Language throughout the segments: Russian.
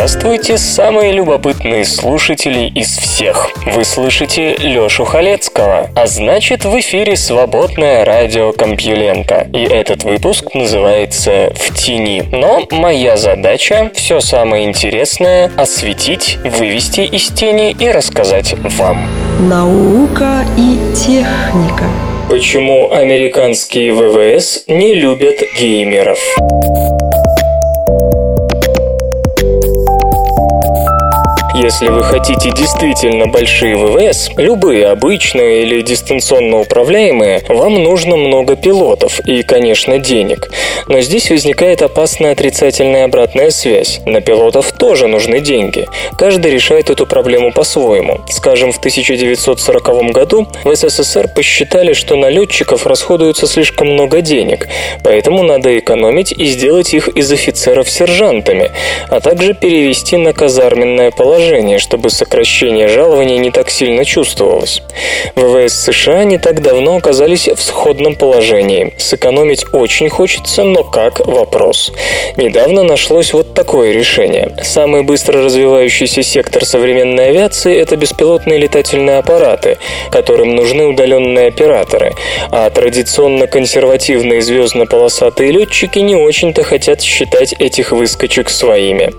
Здравствуйте, самые любопытные слушатели из всех. Вы слышите Лёшу Халецкого, а значит в эфире свободное радио Компьюлента. И этот выпуск называется «В тени». Но моя задача все самое интересное осветить, вывести из тени и рассказать вам. Наука и техника Почему американские ВВС не любят геймеров? Если вы хотите действительно большие ВВС, любые обычные или дистанционно управляемые, вам нужно много пилотов и, конечно, денег. Но здесь возникает опасная отрицательная обратная связь. На пилотов тоже нужны деньги. Каждый решает эту проблему по-своему. Скажем, в 1940 году в СССР посчитали, что на летчиков расходуется слишком много денег, поэтому надо экономить и сделать их из офицеров сержантами, а также перевести на казарменное положение положение, чтобы сокращение жалования не так сильно чувствовалось. ВВС США не так давно оказались в сходном положении. Сэкономить очень хочется, но как – вопрос. Недавно нашлось вот такое решение. Самый быстро развивающийся сектор современной авиации – это беспилотные летательные аппараты, которым нужны удаленные операторы, а традиционно консервативные звездно-полосатые летчики не очень-то хотят считать этих выскочек своими.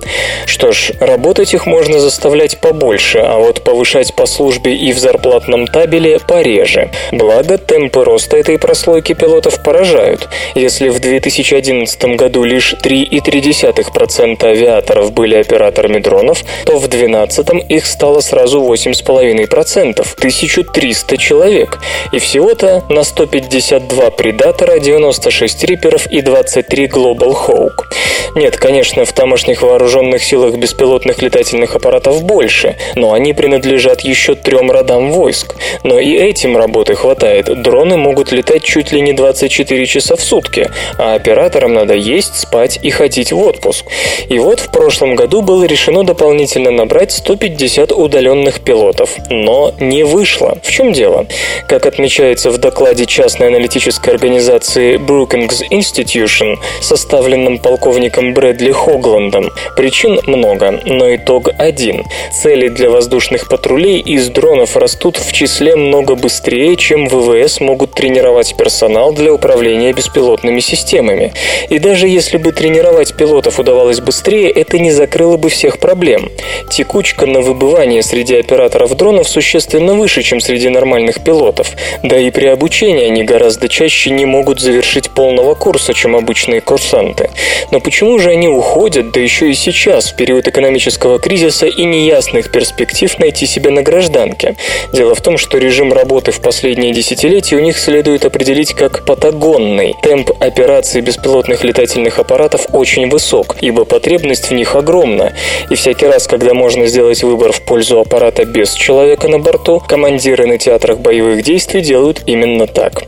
Что ж, работать их можно заставить оставлять побольше, а вот повышать по службе и в зарплатном табеле пореже. Благо, темпы роста этой прослойки пилотов поражают. Если в 2011 году лишь 3,3% авиаторов были операторами дронов, то в 2012 их стало сразу 8,5%, 1300 человек. И всего-то на 152 предатора, 96 риперов и 23 Global Hawk. Нет, конечно, в тамошних вооруженных силах беспилотных летательных аппаратов самолетов больше, но они принадлежат еще трем родам войск. Но и этим работы хватает. Дроны могут летать чуть ли не 24 часа в сутки, а операторам надо есть, спать и ходить в отпуск. И вот в прошлом году было решено дополнительно набрать 150 удаленных пилотов. Но не вышло. В чем дело? Как отмечается в докладе частной аналитической организации Brookings Institution, составленном полковником Брэдли Хогландом, причин много, но итог один. Цели для воздушных патрулей из дронов растут в числе много быстрее, чем ВВС могут тренировать персонал для управления беспилотными системами. И даже если бы тренировать пилотов удавалось быстрее, это не закрыло бы всех проблем. Текучка на выбывание среди операторов дронов существенно выше, чем среди нормальных пилотов. Да и при обучении они гораздо чаще не могут завершить полного курса, чем обычные курсанты. Но почему же они уходят, да еще и сейчас, в период экономического кризиса, и неясных перспектив найти себя на гражданке. Дело в том, что режим работы в последние десятилетия у них следует определить как патагонный. Темп операции беспилотных летательных аппаратов очень высок, ибо потребность в них огромна. И всякий раз, когда можно сделать выбор в пользу аппарата без человека на борту, командиры на театрах боевых действий делают именно так.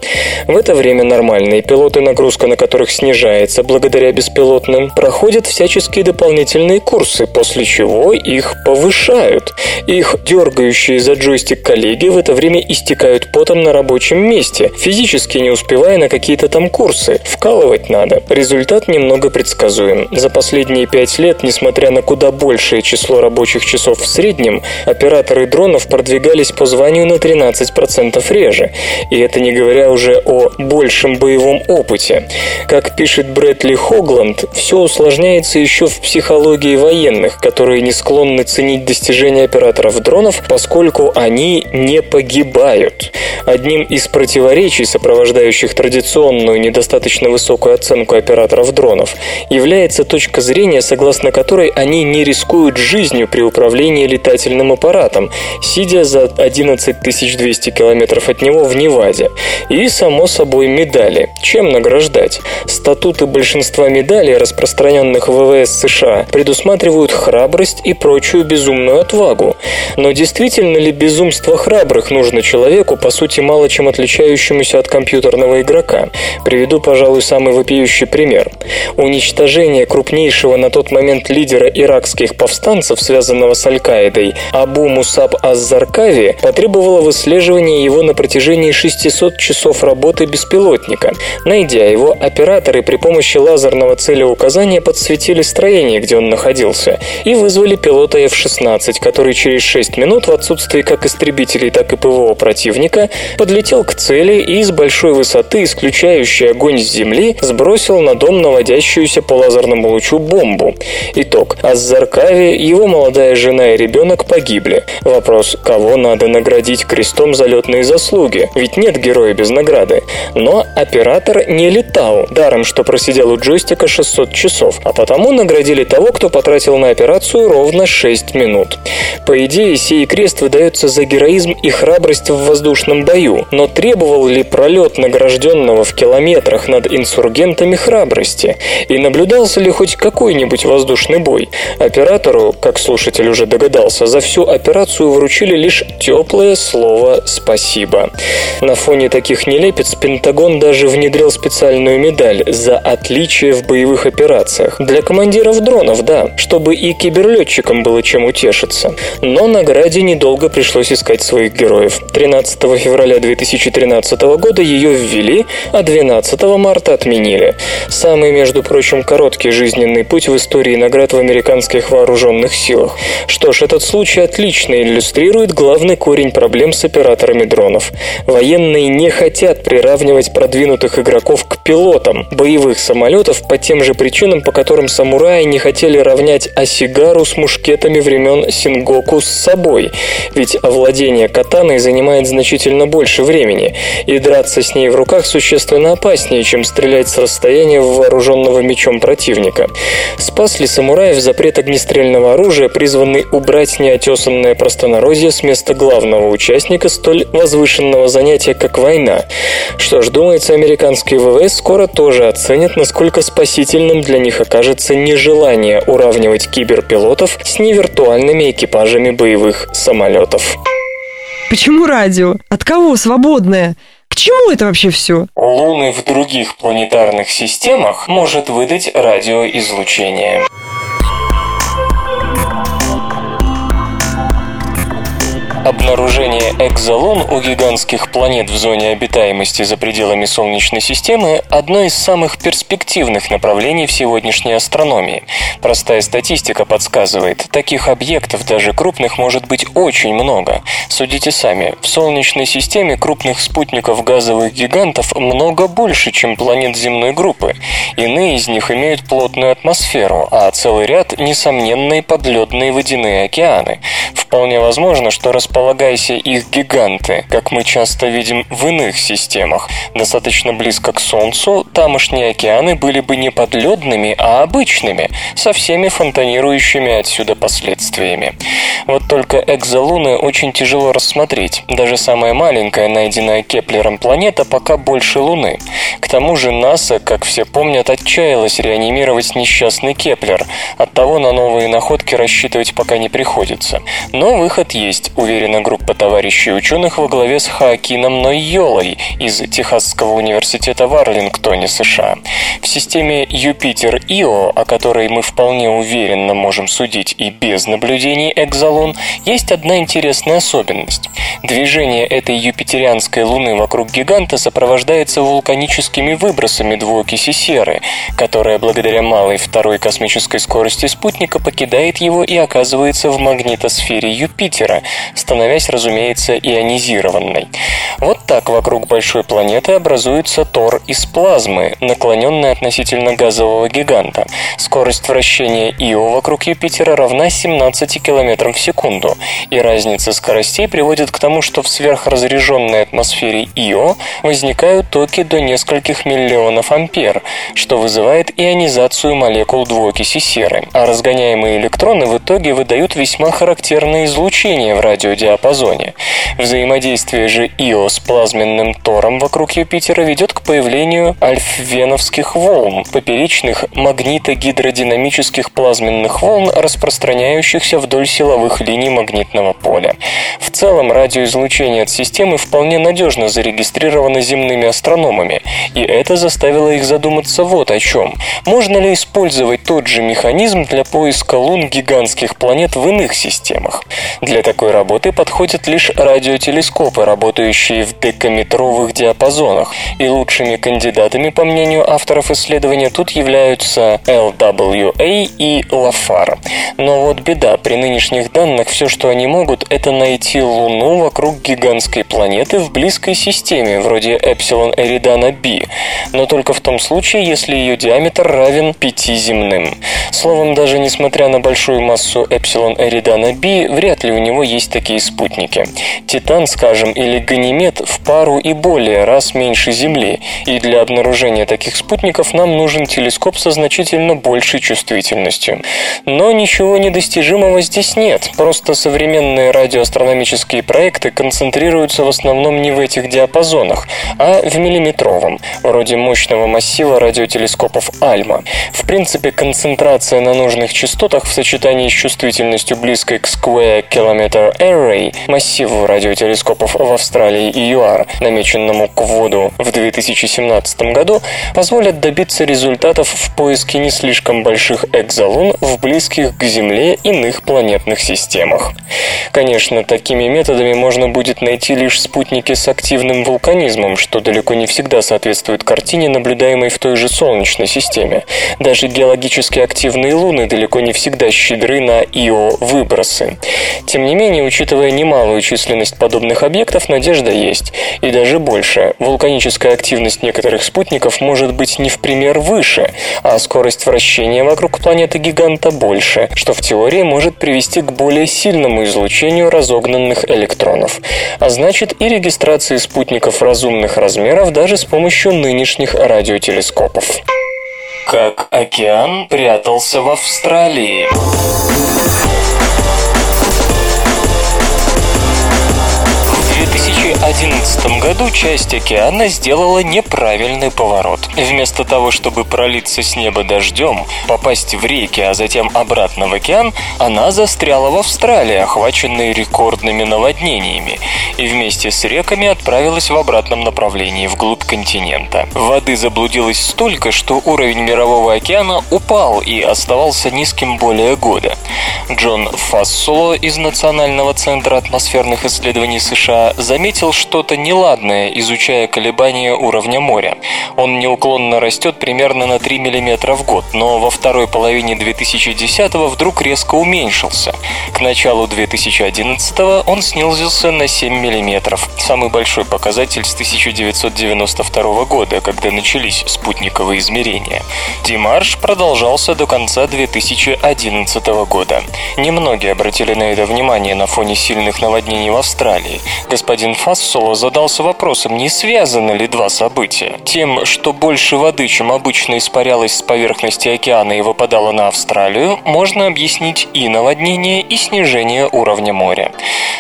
В это время нормальные пилоты, нагрузка на которых снижается благодаря беспилотным, проходят всяческие дополнительные курсы, после чего их повышают. Их дергающие за джойстик коллеги в это время истекают потом на рабочем месте, физически не успевая на какие-то там курсы. Вкалывать надо. Результат немного предсказуем. За последние пять лет, несмотря на куда большее число рабочих часов в среднем, операторы дронов продвигались по званию на 13% реже. И это не говоря уже о большем боевом опыте. Как пишет Брэдли Хогланд, все усложняется еще в психологии военных, которые не склонны ценить оценить достижения операторов дронов, поскольку они не погибают. Одним из противоречий, сопровождающих традиционную недостаточно высокую оценку операторов дронов, является точка зрения, согласно которой они не рискуют жизнью при управлении летательным аппаратом, сидя за 11 200 километров от него в Неваде. И, само собой, медали. Чем награждать? Статуты большинства медалей, распространенных в ВВС США, предусматривают храбрость и прочую свою безумную отвагу. Но действительно ли безумство храбрых нужно человеку, по сути, мало чем отличающемуся от компьютерного игрока? Приведу, пожалуй, самый вопиющий пример. Уничтожение крупнейшего на тот момент лидера иракских повстанцев, связанного с Аль-Каидой, Абу Мусаб Аз-Заркави, потребовало выслеживания его на протяжении 600 часов работы беспилотника. Найдя его, операторы при помощи лазерного целеуказания подсветили строение, где он находился, и вызвали пилота F-16, который через 6 минут в отсутствии как истребителей, так и ПВО противника подлетел к цели и с большой высоты, исключающей огонь с земли, сбросил на дом наводящуюся по лазерному лучу бомбу. Итог. Аззаркави, его молодая жена и ребенок погибли. Вопрос, кого надо наградить крестом за летные заслуги? Ведь нет героя без награды. Но оператор не летал, даром, что просидел у джойстика 600 часов, а потому наградили того, кто потратил на операцию ровно 6 минут. По идее, сей крест выдается за героизм и храбрость в воздушном бою, но требовал ли пролет награжденного в километрах над инсургентами храбрости? И наблюдался ли хоть какой-нибудь воздушный бой? Оператору, как слушатель уже догадался, за всю операцию вручили лишь теплое слово «спасибо». На фоне таких нелепец Пентагон даже внедрил специальную медаль за отличие в боевых операциях. Для командиров дронов, да, чтобы и киберлетчикам было чем утешиться. Но награде недолго пришлось искать своих героев. 13 февраля 2013 года ее ввели, а 12 марта отменили. Самый, между прочим, короткий жизненный путь в истории наград в американских вооруженных силах. Что ж, этот случай отлично иллюстрирует главный корень проблем с операторами дронов. Военные не хотят приравнивать продвинутых игроков к пилотам боевых самолетов по тем же причинам, по которым самураи не хотели равнять Осигару с мушкетами времен Сингоку с собой. Ведь овладение катаной занимает значительно больше времени, и драться с ней в руках существенно опаснее, чем стрелять с расстояния в вооруженного мечом противника. Спас ли самураев запрет огнестрельного оружия, призванный убрать неотесанное простонародье с места главного участника столь возвышенного занятия, как война? Что ж, думается, американские ВВС скоро тоже оценят, насколько спасительным для них окажется нежелание уравнивать киберпилотов с невиртуальными экипажами боевых самолетов. Почему радио? От кого свободное? К чему это вообще все? Луны в других планетарных системах может выдать радиоизлучение. Обнаружение экзолун у гигантских планет в зоне обитаемости за пределами Солнечной системы – одно из самых перспективных направлений в сегодняшней астрономии. Простая статистика подсказывает, таких объектов, даже крупных, может быть очень много. Судите сами, в Солнечной системе крупных спутников газовых гигантов много больше, чем планет земной группы. Иные из них имеют плотную атмосферу, а целый ряд – несомненные подледные водяные океаны. Вполне возможно, что располагайся их гиганты, как мы часто видим в иных системах, достаточно близко к Солнцу, тамошние океаны были бы не подледными, а обычными, со всеми фонтанирующими отсюда последствиями. Вот только экзолуны очень тяжело рассмотреть. Даже самая маленькая, найденная Кеплером планета, пока больше Луны. К тому же НАСА, как все помнят, отчаялась реанимировать несчастный Кеплер. Оттого на новые находки рассчитывать пока не приходится. Но выход есть, уверена группа товарищей ученых во главе с Хаакином Нойолой из Техасского университета в Арлингтоне, США. В системе Юпитер-Ио, о которой мы вполне уверенно можем судить и без наблюдений экзолун, есть одна интересная особенность. Движение этой юпитерианской Луны вокруг гиганта сопровождается вулканическими выбросами двуокиси серы, которая благодаря малой второй космической скорости спутника покидает его и оказывается в магнитосфере Юпитера, становясь, разумеется, ионизированной. Вот так вокруг большой планеты образуется тор из плазмы, наклоненный относительно газового гиганта. Скорость вращения Ио вокруг Юпитера равна 17 км в секунду, и разница скоростей приводит к тому, что в сверхразряженной атмосфере Ио возникают токи до нескольких миллионов ампер, что вызывает ионизацию молекул двуокиси серы, а разгоняемые электроны в итоге выдают весьма характерное излучение в радиодиапазоне диапазоне. Взаимодействие же Ио с плазменным тором вокруг Юпитера ведет к появлению альфвеновских волн, поперечных магнитогидродинамических плазменных волн, распространяющихся вдоль силовых линий магнитного поля. В целом, радиоизлучение от системы вполне надежно зарегистрировано земными астрономами, и это заставило их задуматься вот о чем. Можно ли использовать тот же механизм для поиска лун гигантских планет в иных системах? Для такой работы подходят лишь радиотелескопы, работающие в декаметровых диапазонах, и лучшими кандидатами, по мнению авторов исследования, тут являются LWA и LAFAR. Но вот беда, при нынешних данных все, что они могут, это найти Луну вокруг гигантской планеты в близкой системе, вроде Эпсилон Эридана B, но только в том случае, если ее диаметр равен 5 земным. Словом, даже несмотря на большую массу Эпсилон Эридана B, вряд ли у него есть такие спутники. Титан, скажем, или Ганимед в пару и более раз меньше Земли, и для обнаружения таких спутников нам нужен телескоп со значительно большей чувствительностью. Но ничего недостижимого здесь нет, просто современные радиоастрономические проекты концентрируются в основном не в этих диапазонах, а в миллиметровом, вроде мощного массива радиотелескопов Альма. В принципе, концентрация на нужных частотах в сочетании с чувствительностью близкой к Square Kilometer Array, массиву радиотелескопов в Австралии и ЮАР, намеченному к вводу в 2017 году, позволят добиться результатов в поиске не слишком больших экзолун в близких к Земле иных планетных системах. Конечно, такими методами можно будет найти лишь спутники с активным вулканизмом, что далеко не всегда соответствует картине, наблюдаемой в той же Солнечной системе. Даже геологически активные луны далеко не всегда щедры на ИО-выбросы. Тем не менее, учитывая немалую численность подобных объектов, надежда есть. И даже больше. Вулканическая активность некоторых спутников может быть не в пример выше, а скорость вращения вокруг планеты-гиганта больше, что в теории может привести к более сильному излучению разогнанных электронов. А значит и регистрации спутников разумных размеров даже с помощью нынешних радиотелескопов. Как океан прятался в Австралии. 2011 году часть океана сделала неправильный поворот. Вместо того, чтобы пролиться с неба дождем, попасть в реки, а затем обратно в океан, она застряла в Австралии, охваченной рекордными наводнениями, и вместе с реками отправилась в обратном направлении, вглубь континента. Воды заблудилось столько, что уровень мирового океана упал и оставался низким более года. Джон Фассоло из Национального центра атмосферных исследований США заметил что-то неладное, изучая колебания уровня моря. Он неуклонно растет примерно на 3 мм в год, но во второй половине 2010 вдруг резко уменьшился. К началу 2011 он снизился на 7 мм, самый большой показатель с 1992 года, когда начались спутниковые измерения. Димарш продолжался до конца 2011 года. Немногие обратили на это внимание на фоне сильных наводнений в Австралии. Господин Фассоло задался вопросом, не связаны ли два события. Тем, что больше воды, чем обычно испарялось с поверхности океана и выпадало на Австралию, можно объяснить и наводнение, и снижение уровня моря.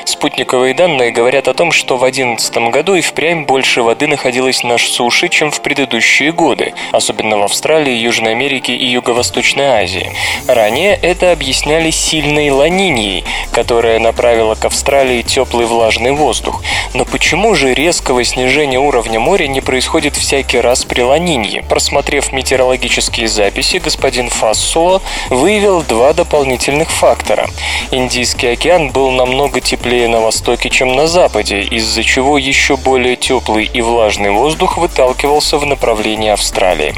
Спутниковые данные говорят о том, что в 2011 году и впрямь больше воды находилось на суше, чем в предыдущие годы, особенно в Австралии, Южной Америке и Юго-Восточной Азии. Ранее это объясняли сильной ланинией, которая направила к Австралии теплый влажный воздух. Но почему же резкого снижения уровня моря не происходит всякий раз при ланинье? Просмотрев метеорологические записи, господин Фассуо выявил два дополнительных фактора. Индийский океан был намного теплее на востоке, чем на западе, из-за чего еще более теплый и влажный воздух выталкивался в направлении Австралии.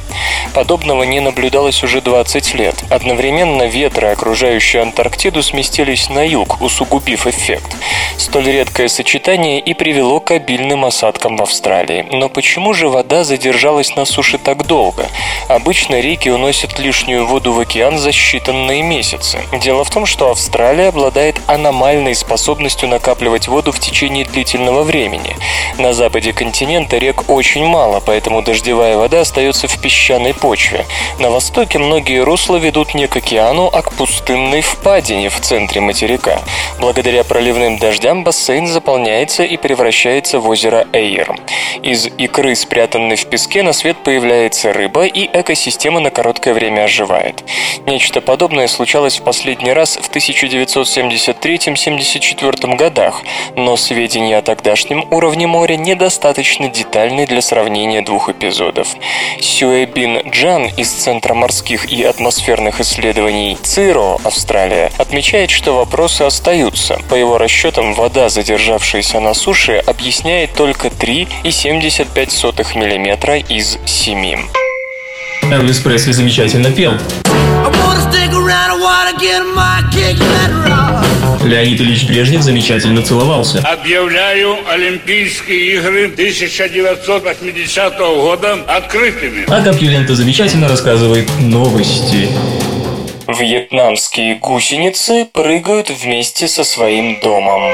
Подобного не наблюдалось уже 20 лет. Одновременно ветры, окружающие Антарктиду, сместились на юг, усугубив эффект. Столь редкое сочетание и привело привело к обильным осадкам в Австралии. Но почему же вода задержалась на суше так долго? Обычно реки уносят лишнюю воду в океан за считанные месяцы. Дело в том, что Австралия обладает аномальной способностью накапливать воду в течение длительного времени. На западе континента рек очень мало, поэтому дождевая вода остается в песчаной почве. На востоке многие русла ведут не к океану, а к пустынной впадине в центре материка. Благодаря проливным дождям бассейн заполняется и превращается в озеро Эйр. Из икры, спрятанной в песке, на свет появляется рыба, и экосистема на короткое время оживает. Нечто подобное случалось в последний раз в 1973-74 годах, но сведения о тогдашнем уровне моря недостаточно детальны для сравнения двух эпизодов. Сюэбин Джан из Центра морских и атмосферных исследований ЦИРО, Австралия, отмечает, что вопросы остаются. По его расчетам, вода, задержавшаяся на суше, объясняет только 3,75 мм из 7. Элвис Пресли замечательно пел. Леонид Ильич Брежнев замечательно целовался. Объявляю Олимпийские игры 1980 года открытыми. А Капьюлента замечательно рассказывает новости. Вьетнамские гусеницы прыгают вместе со своим домом.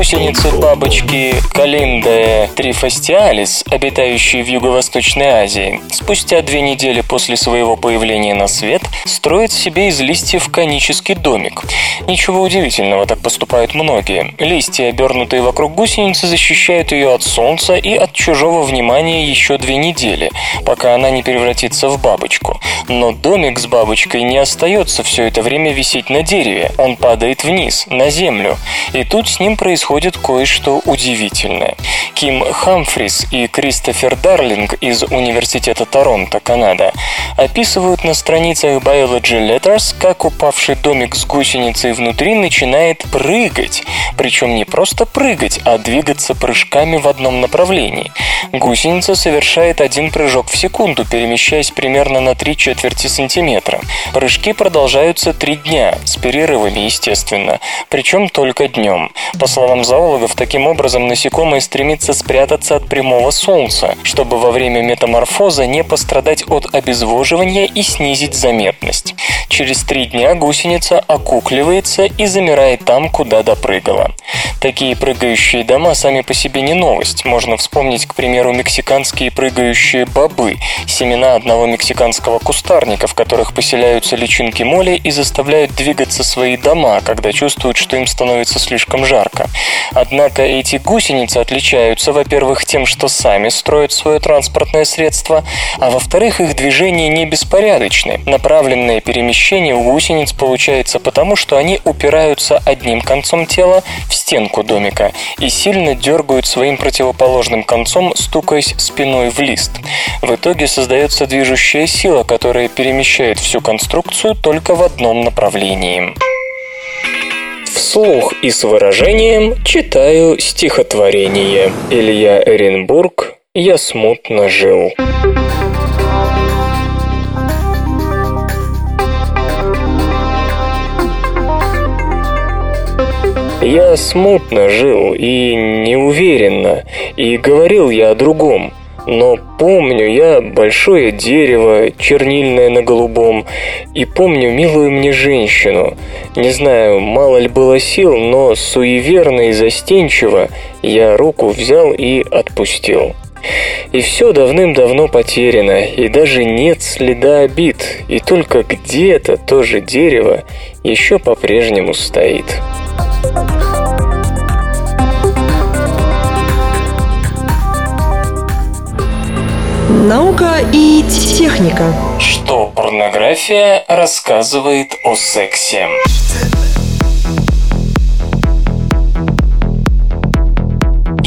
Гусеницы бабочки Калинда трифастиалис, обитающие в Юго-Восточной Азии, спустя две недели после своего появления на свет, строят себе из листьев конический домик. Ничего удивительного, так поступают многие. Листья, обернутые вокруг гусеницы, защищают ее от солнца и от чужого внимания еще две недели, пока она не превратится в бабочку. Но домик с бабочкой не остается все это время висеть на дереве, он падает вниз, на землю. И тут с ним происходит происходит кое-что удивительное. Ким Хамфрис и Кристофер Дарлинг из Университета Торонто, Канада, описывают на страницах Biology Letters, как упавший домик с гусеницей внутри начинает прыгать. Причем не просто прыгать, а двигаться прыжками в одном направлении. Гусеница совершает один прыжок в секунду, перемещаясь примерно на 3 четверти сантиметра. Прыжки продолжаются три дня, с перерывами, естественно, причем только днем. По словам словам зоологов, таким образом насекомое стремится спрятаться от прямого солнца, чтобы во время метаморфоза не пострадать от обезвоживания и снизить заметность. Через три дня гусеница окукливается и замирает там, куда допрыгала. Такие прыгающие дома сами по себе не новость. Можно вспомнить, к примеру, мексиканские прыгающие бобы, семена одного мексиканского кустарника, в которых поселяются личинки моли и заставляют двигаться свои дома, когда чувствуют, что им становится слишком жарко. Однако эти гусеницы отличаются, во-первых, тем, что сами строят свое транспортное средство, а во-вторых, их движения не беспорядочны. Направленное перемещение у гусениц получается потому, что они упираются одним концом тела в стенку домика и сильно дергают своим противоположным концом, стукаясь спиной в лист. В итоге создается движущая сила, которая перемещает всю конструкцию только в одном направлении. Вслух и с выражением читаю стихотворение. Илья Эренбург «Я смутно жил». Я смутно жил и неуверенно, и говорил я о другом – но помню я большое дерево, чернильное на голубом, и помню милую мне женщину. Не знаю, мало ли было сил, но суеверно и застенчиво я руку взял и отпустил. И все давным-давно потеряно, и даже нет следа обид, и только где-то то же дерево еще по-прежнему стоит. Наука и техника. Что порнография рассказывает о сексе?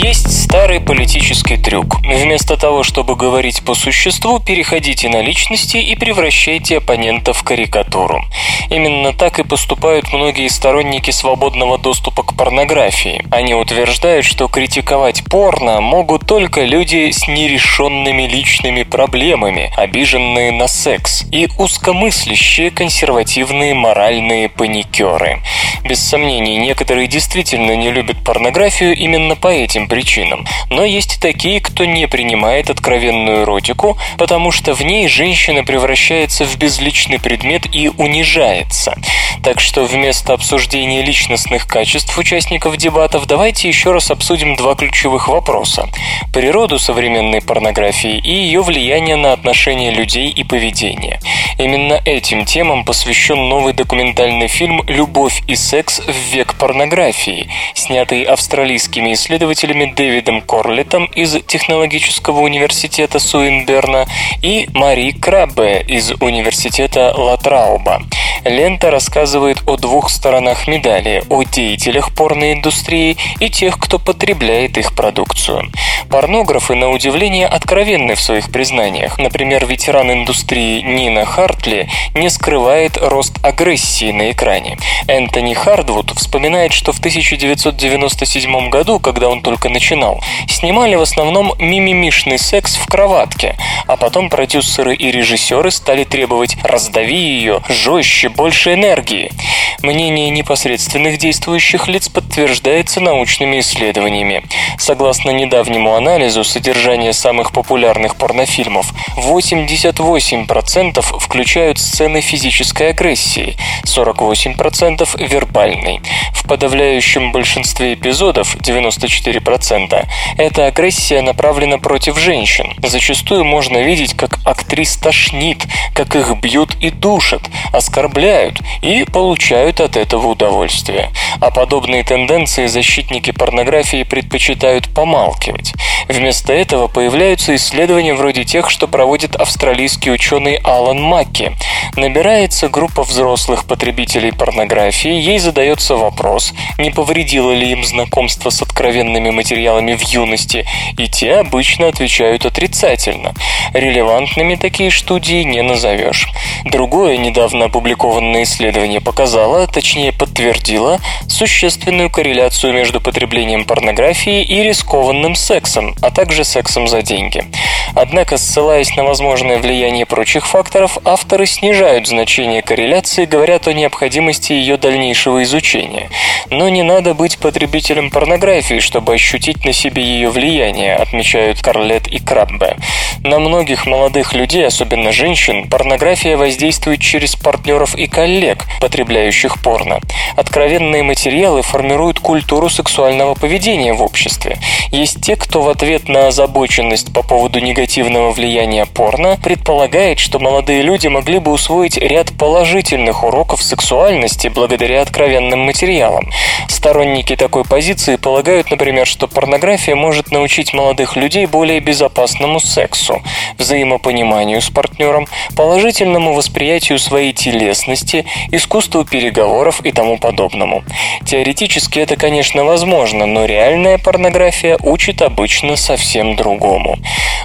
Есть старый политический трюк. Вместо того, чтобы говорить по существу, переходите на личности и превращайте оппонента в карикатуру. Именно так и поступают многие сторонники свободного доступа к порнографии. Они утверждают, что критиковать порно могут только люди с нерешенными личными проблемами, обиженные на секс, и узкомыслящие консервативные моральные паникеры. Без сомнений, некоторые действительно не любят порнографию именно по этим причинам. Но есть и такие, кто не принимает откровенную эротику, потому что в ней женщина превращается в безличный предмет и унижается. Так что вместо обсуждения личностных качеств участников дебатов давайте еще раз обсудим два ключевых вопроса. Природу современной порнографии и ее влияние на отношения людей и поведение. Именно этим темам посвящен новый документальный фильм «Любовь и секс в век порнографии», снятый австралийскими исследователями Дэвидом Корлетом из Технологического университета Суинберна и Мари Краббе из Университета Латрауба. Лента рассказывает о двух сторонах медали – о деятелях порноиндустрии и тех, кто потребляет их продукцию. Порнографы, на удивление, откровенны в своих признаниях. Например, ветеран индустрии Нина Хартли не скрывает рост агрессии на экране. Энтони Хардвуд вспоминает, что в 1997 году, когда он только начинал, снимали в основном мимимишный секс в кроватке, а потом продюсеры и режиссеры стали требовать «раздави ее, жестче, больше энергии». Мнение непосредственных действующих лиц подтверждается научными исследованиями. Согласно недавнему анализу содержания самых популярных порнофильмов, 88% включают сцены физической агрессии, 48% вербальной. В подавляющем большинстве эпизодов, 94%, эта агрессия направлена против женщин. Зачастую можно видеть, как актрис тошнит, как их бьют и душат, оскорбляют и получают от этого удовольствие. А подобные тенденции защитники порнографии предпочитают помалкивать. Вместо этого появляются исследования вроде тех, что проводит австралийский ученый Алан Макки. Набирается группа взрослых потребителей порнографии, ей задается вопрос, не повредило ли им знакомство с откровенными материалами в юности, и те обычно отвечают отрицательно. Релевантными такие студии не назовешь. Другое недавно опубликованное исследование показало, точнее подтвердило, существенную корреляцию между потреблением порнографии и рискованным сексом, а также сексом за деньги. Однако, ссылаясь на возможное влияние прочих факторов, авторы снижают значение корреляции, говорят о необходимости ее дальнейшего изучения. Но не надо быть потребителем порнографии, чтобы ощутить на себе ее влияние, отмечают Карлет и Краббе. На многих молодых людей, особенно женщин, порнография воздействует через партнеров и коллег, потребляющих порно. Откровенные материалы формируют культуру сексуального поведения в обществе. Есть те, кто в ответ на озабоченность по поводу негативного влияния порно предполагает, что молодые люди могли бы усвоить ряд положительных уроков сексуальности благодаря откровенным материалам. Сторонники такой позиции полагают, например, что порнография может научить молодых людей более безопасному сексу, взаимопониманию с партнером, положительному восприятию своей телесности, искусству переговоров и тому подобному. Теоретически это, конечно, возможно, но реальная порнография учит обычно совсем другому.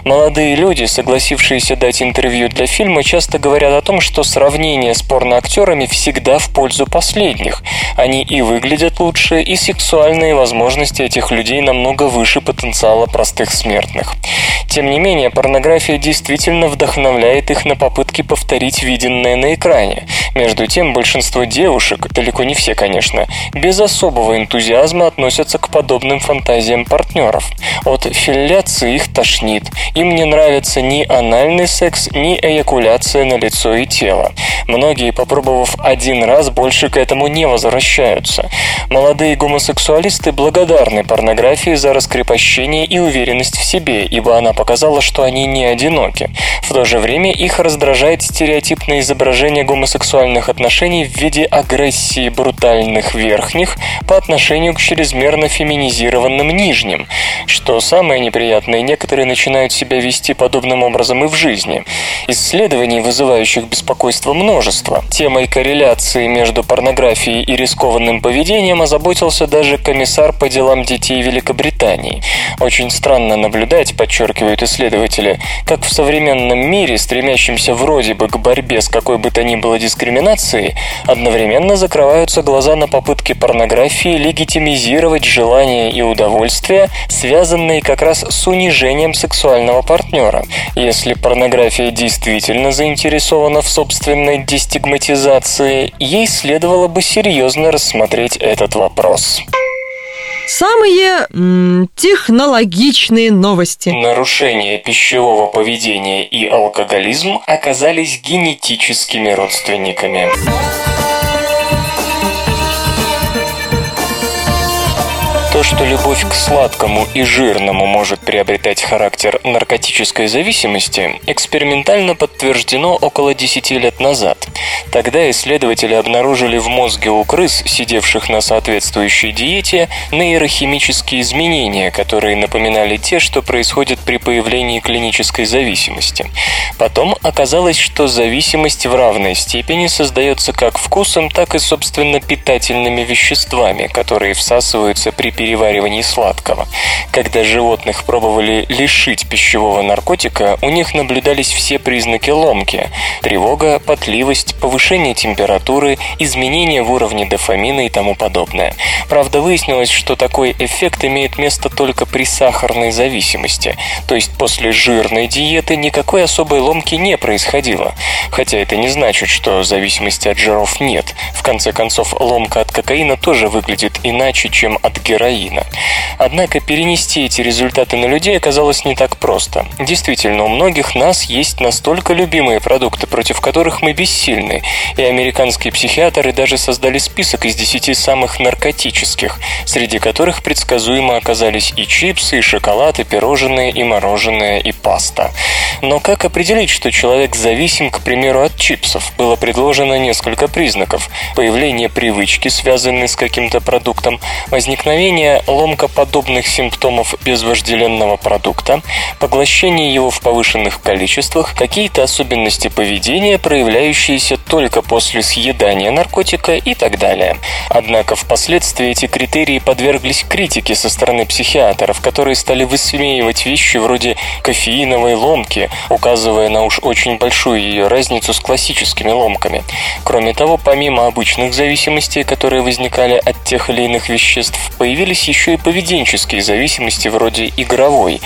Молодые люди, согласившиеся дать интервью для фильма, часто говорят о том, что сравнение с порноактерами всегда в пользу последних. Они и выглядят лучше, и сексуальные возможности этих людей намного выше потенциала простых смертных. Тем не менее, порнография действительно вдохновляет их на попытки повторить виденное на экране. Между тем, большинство девушек, далеко не все, конечно, без особого энтузиазма относятся к подобным фантазиям партнеров. От филляции их тошнит. Им не нравится ни анальный секс, ни эякуляция на лицо и тело. Многие, попробовав один раз, больше к этому не возвращаются. Молодые гомосексуалисты благодарны порнографии за раскрепощение и уверенность в себе, ибо она показала, что они не одиноки. В то же время их раздражает стереотипное изображение гомосексуалистов сексуальных отношений в виде агрессии брутальных верхних по отношению к чрезмерно феминизированным нижним, что самое неприятное, некоторые начинают себя вести подобным образом и в жизни. Исследований, вызывающих беспокойство множество. Темой корреляции между порнографией и рискованным поведением озаботился даже комиссар по делам детей Великобритании. Очень странно наблюдать, подчеркивают исследователи, как в современном мире, стремящемся вроде бы к борьбе с какой бы то ни было дискриминацией, одновременно закрываются глаза на попытки порнографии легитимизировать желания и удовольствия, связанные как раз с унижением сексуального партнера. Если порнография действительно заинтересована в собственной дестигматизации, ей следовало бы серьезно рассмотреть этот вопрос. Самые м, технологичные новости. Нарушение пищевого поведения и алкоголизм оказались генетическими родственниками. То, что любовь к сладкому и жирному может приобретать характер наркотической зависимости, экспериментально подтверждено около 10 лет назад. Тогда исследователи обнаружили в мозге у крыс, сидевших на соответствующей диете, нейрохимические изменения, которые напоминали те, что происходят при появлении клинической зависимости. Потом оказалось, что зависимость в равной степени создается как вкусом, так и, собственно, питательными веществами, которые всасываются при переваривании сладкого. Когда животных пробовали лишить пищевого наркотика, у них наблюдались все признаки ломки – тревога, потливость, повышение температуры, изменения в уровне дофамина и тому подобное. Правда, выяснилось, что такой эффект имеет место только при сахарной зависимости, то есть после жирной диеты никакой особой ломки не происходило. Хотя это не значит, что зависимости от жиров нет. В конце концов, ломка от кокаина тоже выглядит иначе, чем от героина героина. Однако перенести эти результаты на людей оказалось не так просто. Действительно, у многих нас есть настолько любимые продукты, против которых мы бессильны, и американские психиатры даже создали список из 10 самых наркотических, среди которых предсказуемо оказались и чипсы, и шоколад, и пирожные, и мороженое, и паста. Но как определить, что человек зависим, к примеру, от чипсов? Было предложено несколько признаков. Появление привычки, связанной с каким-то продуктом, возникновение ломкоподобных симптомов без вожделенного продукта, поглощение его в повышенных количествах, какие-то особенности поведения, проявляющиеся только после съедания наркотика и так далее. Однако впоследствии эти критерии подверглись критике со стороны психиатров, которые стали высмеивать вещи вроде кофеиновой ломки, указывая на уж очень большую ее разницу с классическими ломками. Кроме того, помимо обычных зависимостей, которые возникали от тех или иных веществ, появились еще и поведенческие зависимости вроде игровой.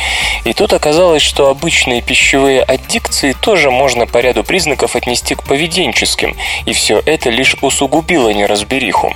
И тут оказалось, что обычные пищевые аддикции тоже можно по ряду признаков отнести к поведенческим, и все это лишь усугубило неразбериху.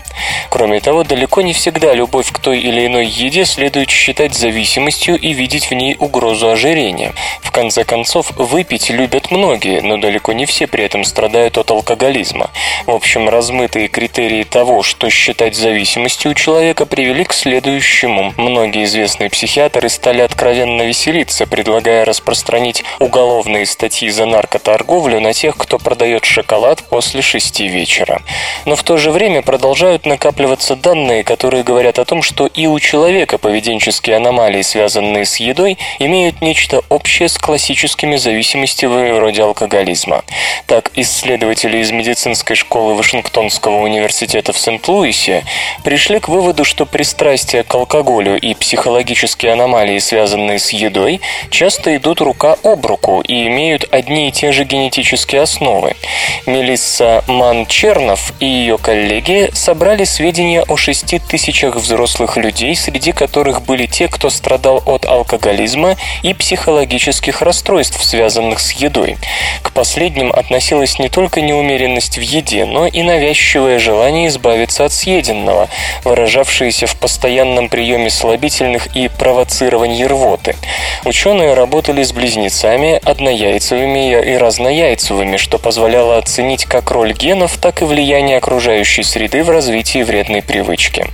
Кроме того, далеко не всегда любовь к той или иной еде следует считать зависимостью и видеть в ней угрозу ожирения. В конце концов, выпить любят многие, но далеко не все при этом страдают от алкоголизма. В общем, размытые критерии того, что считать зависимостью у человека, привели к следующему. Многие известные психиатры стали откровенно веселиться, предлагая распространить уголовные статьи за наркоторговлю на тех, кто продает шоколад после шести вечера. Но в то же время продолжают накапливаться данные, которые говорят о том, что и у человека поведенческие аномалии, связанные с едой, имеют нечто общее с классическими зависимостями вроде алкоголизма. Так, исследователи из медицинской школы Вашингтонского университета в Сент-Луисе пришли к выводу, что пристрастие к алкоголю и психологические аномалии, связанные с едой, часто идут рука об руку и имеют одни и те же генетические основы. Мелисса Манчернов и ее коллеги собрали сведения о 6 тысячах взрослых людей, среди которых были те, кто страдал от алкоголизма и психологических расстройств, связанных с едой. К последним относилась не только неумеренность в еде, но и навязчивое желание избавиться от съеденного, выражавшееся в постоянном постоянном приеме слабительных и провоцировании рвоты. Ученые работали с близнецами, однояйцевыми и разнояйцевыми, что позволяло оценить как роль генов, так и влияние окружающей среды в развитии вредной привычки.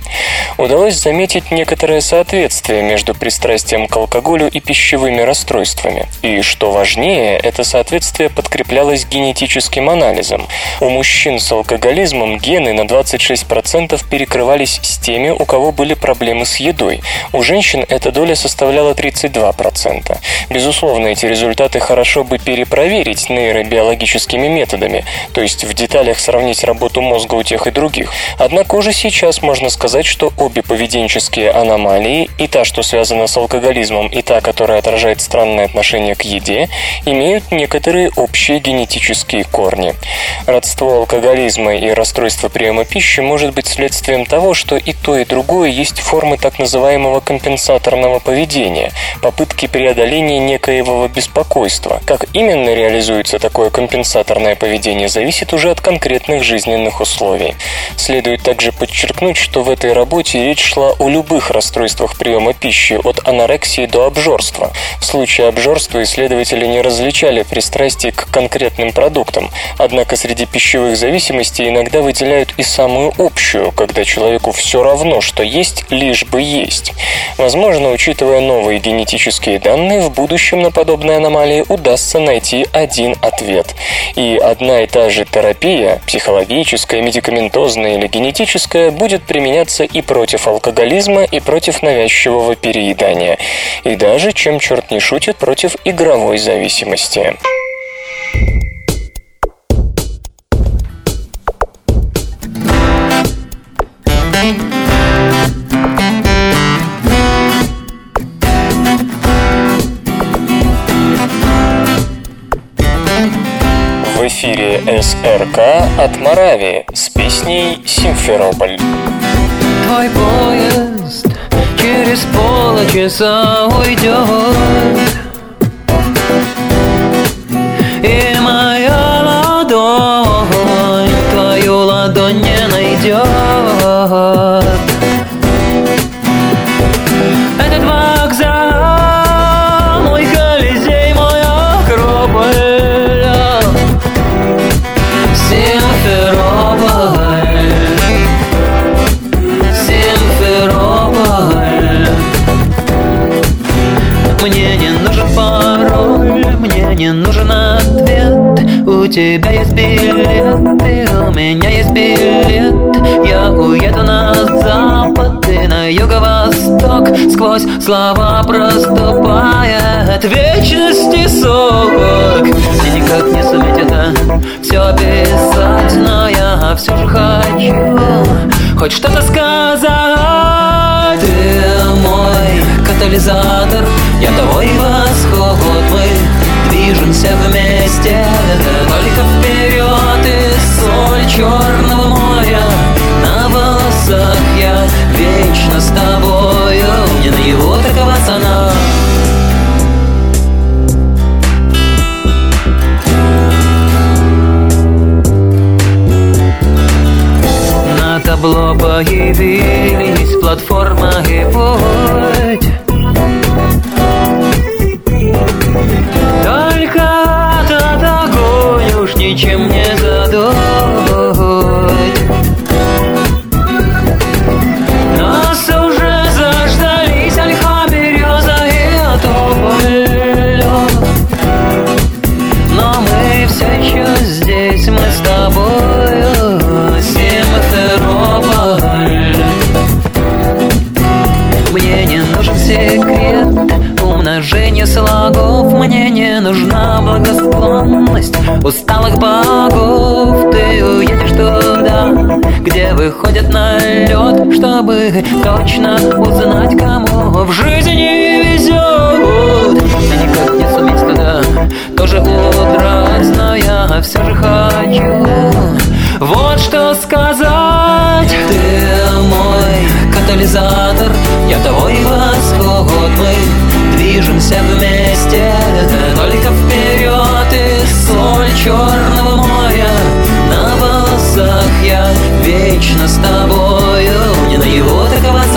Удалось заметить некоторое соответствие между пристрастием к алкоголю и пищевыми расстройствами. И, что важнее, это соответствие подкреплялось генетическим анализом. У мужчин с алкоголизмом гены на 26% перекрывались с теми, у кого были проблемы с едой. У женщин эта доля составляла 32%. Безусловно, эти результаты хорошо бы перепроверить нейробиологическими методами, то есть в деталях сравнить работу мозга у тех и других. Однако уже сейчас можно сказать, что обе поведенческие аномалии, и та, что связана с алкоголизмом, и та, которая отражает странное отношение к еде, имеют некоторые общие генетические корни. Родство алкоголизма и расстройства приема пищи может быть следствием того, что и то, и другое есть формы так называемого компенсаторного поведения, попытки преодоления некоего беспокойства. Как именно реализуется такое компенсаторное поведение, зависит уже от конкретных жизненных условий. Следует также подчеркнуть, что в этой работе речь шла о любых расстройствах приема пищи, от анорексии до обжорства. В случае обжорства исследователи не различали пристрастие к конкретным продуктам, однако среди пищевых зависимостей иногда выделяют и самую общую, когда человеку все равно, что есть, лишь бы есть. Возможно, учитывая новые генетические данные, в будущем на подобные аномалии удастся найти один ответ. И одна и та же терапия, психологическая, медикаментозная или генетическая, будет применяться и против алкоголизма, и против навязчивого переедания. И даже, чем черт не шутит, против игровой зависимости. СРК от Моравии с песней «Симферополь». Твой поезд через полчаса уйдет И моя ладонь твою ладонь не найдет тебя есть билет, и у меня есть билет. Я уеду на запад и на юго-восток Сквозь слова проступает вечности сок Мне никак не суметь это все писать Но я все же хочу хоть что-то сказать. Ты мой катализатор, я твой восход Мы движемся вместе, только вперед И соль черного моря. На волосах Я вечно с тобою, мне на его такова цена. На табло появились платформа и путь Только этот огонь уж ничем не благосклонность усталых богов. Ты уедешь туда, где выходят на лед Чтобы точно узнать, кому в жизни везет? Мне никак не суметь туда тоже удрать Но я все же хочу вот что сказать. Ты катализатор, я твой восход Мы движемся вместе, только вперед И соль черного моря. На волосах Я вечно с тобою, не на его такова цена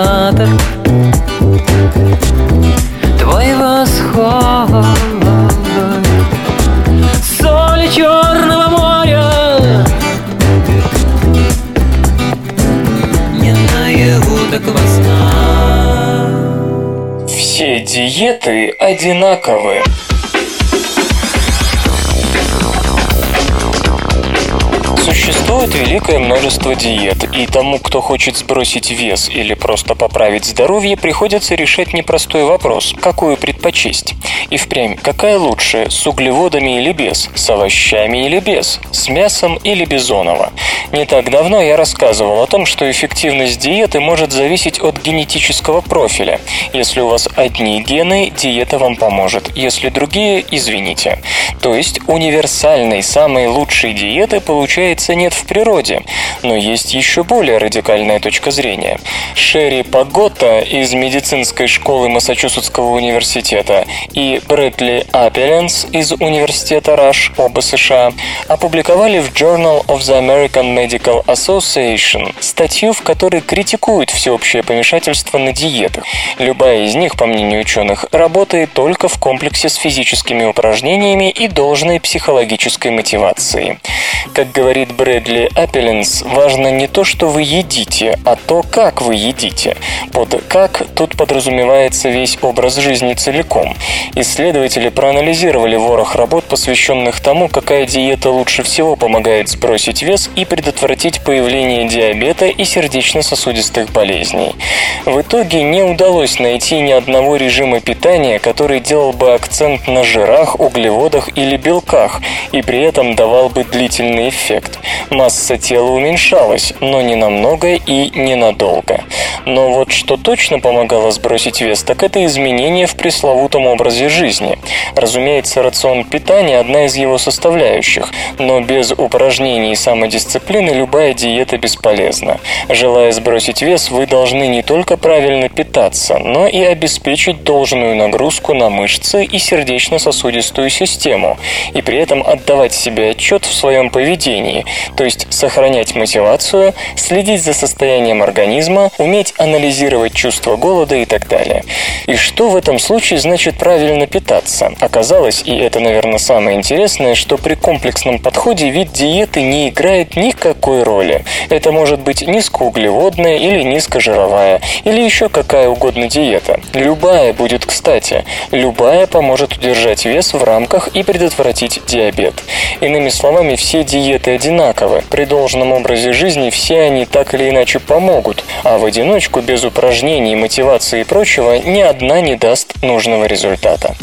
катализатор Твой восход Соли Черного моря. Не наяву так во снах Все диеты одинаковы. Существует великое множество диет, и тому, кто хочет сбросить вес или просто поправить здоровье, приходится решать непростой вопрос – какую предпочесть? И впрямь, какая лучше, с углеводами или без, с овощами или без, с мясом или бизонова? Не так давно я рассказывал о том, что эффективность диеты может зависеть от генетического профиля. Если у вас одни гены, диета вам поможет, если другие – извините. То есть универсальной, самой лучшей диеты получается нет в природе. Но есть еще более радикальная точка зрения. Шерри Пагота из медицинской школы Массачусетского университета и Брэдли Аппеленс из университета Раш, оба США, опубликовали в Journal of the American Medical Association статью, в которой критикуют всеобщее помешательство на диетах. Любая из них, по мнению ученых, работает только в комплексе с физическими упражнениями и должной психологической мотивацией. Как говорит Брэдли Аппеленс, важно не то, что вы едите, а то, как вы едите. Под «как» тут подразумевается весь образ жизни целиком. Исследователи проанализировали ворох работ, посвященных тому, какая диета лучше всего помогает сбросить вес и предотвратить появление диабета и сердечно-сосудистых болезней. В итоге не удалось найти ни одного режима питания, который делал бы акцент на жирах, углеводах или белках, и при этом давал бы длительный эффект. Масса тела уменьшалась, но не намного и ненадолго. Но вот что точно помогало сбросить вес, так это изменения в пресловутом образе жизни. Разумеется, рацион питания – одна из его составляющих, но без упражнений и самодисциплины любая диета бесполезна. Желая сбросить вес, вы должны не только правильно питаться, но и обеспечить должную нагрузку на мышцы и сердечно-сосудистую систему, и при этом отдавать себе отчет в своем поведении, то есть сохранять мотивацию, следить за состоянием организма, уметь анализировать чувство голода и так далее. И что в этом случае значит правильно питаться? Оказалось, и это, наверное, самое интересное, что при комплексном подходе вид диеты не играет никакой роли. Это может быть низкоуглеводная или низкожировая, или еще какая угодно диета. Любая будет кстати. Любая поможет удержать вес в рамках и предотвратить диабет. Иными словами, все диеты одинаковы. При должном образе жизни все они так или иначе помогут, а в одиночку без упражнений, мотивации и прочего ни одна не даст нужного результата.